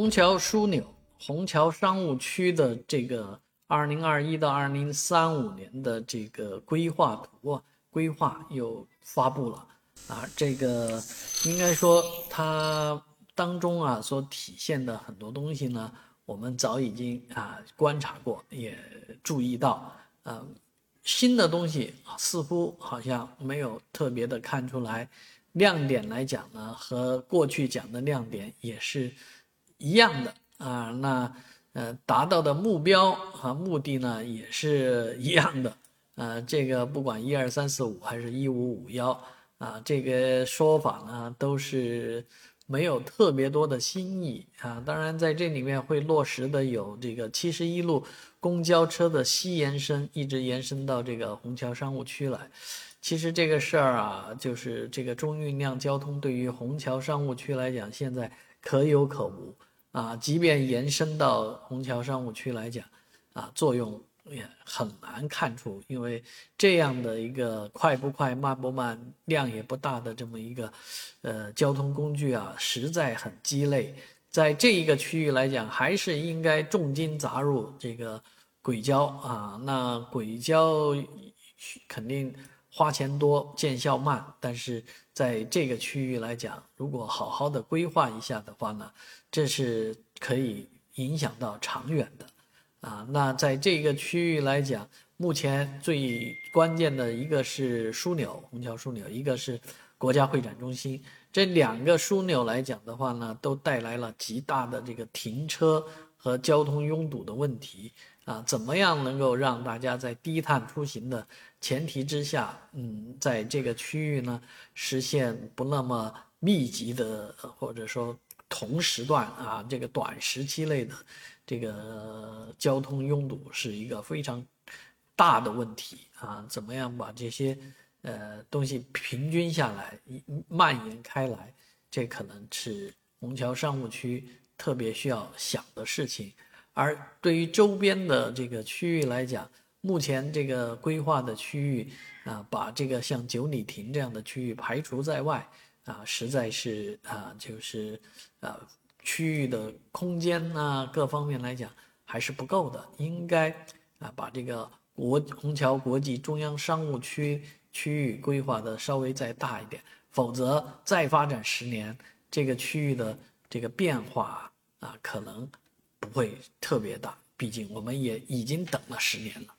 虹桥枢纽、虹桥商务区的这个二零二一到二零三五年的这个规划图啊，规划又发布了啊。这个应该说它当中啊所体现的很多东西呢，我们早已经啊观察过，也注意到啊，新的东西似乎好像没有特别的看出来。亮点来讲呢，和过去讲的亮点也是。一样的啊，那呃达到的目标和目的呢也是一样的，呃，这个不管一二三四五还是一五五幺啊，这个说法呢都是没有特别多的新意啊。当然在这里面会落实的有这个七十一路公交车的西延伸，一直延伸到这个虹桥商务区来。其实这个事儿啊，就是这个中运量交通对于虹桥商务区来讲，现在可有可无。啊，即便延伸到虹桥商务区来讲，啊，作用也很难看出，因为这样的一个快不快、慢不慢、量也不大的这么一个，呃，交通工具啊，实在很鸡肋。在这一个区域来讲，还是应该重金砸入这个轨交啊。那轨交肯定花钱多、见效慢，但是在这个区域来讲，如果好好的规划一下的话呢？这是可以影响到长远的，啊，那在这个区域来讲，目前最关键的一个是枢纽，虹桥枢纽，一个是国家会展中心，这两个枢纽来讲的话呢，都带来了极大的这个停车和交通拥堵的问题，啊，怎么样能够让大家在低碳出行的前提之下，嗯，在这个区域呢，实现不那么密集的，或者说。同时段啊，这个短时期内的这个交通拥堵是一个非常大的问题啊！怎么样把这些呃东西平均下来、蔓延开来，这可能是虹桥商务区特别需要想的事情。而对于周边的这个区域来讲，目前这个规划的区域啊，把这个像九里亭这样的区域排除在外。啊，实在是啊，就是，呃，区域的空间呐，各方面来讲还是不够的，应该啊，把这个国虹桥国际中央商务区区域规划的稍微再大一点，否则再发展十年，这个区域的这个变化啊，可能不会特别大，毕竟我们也已经等了十年了。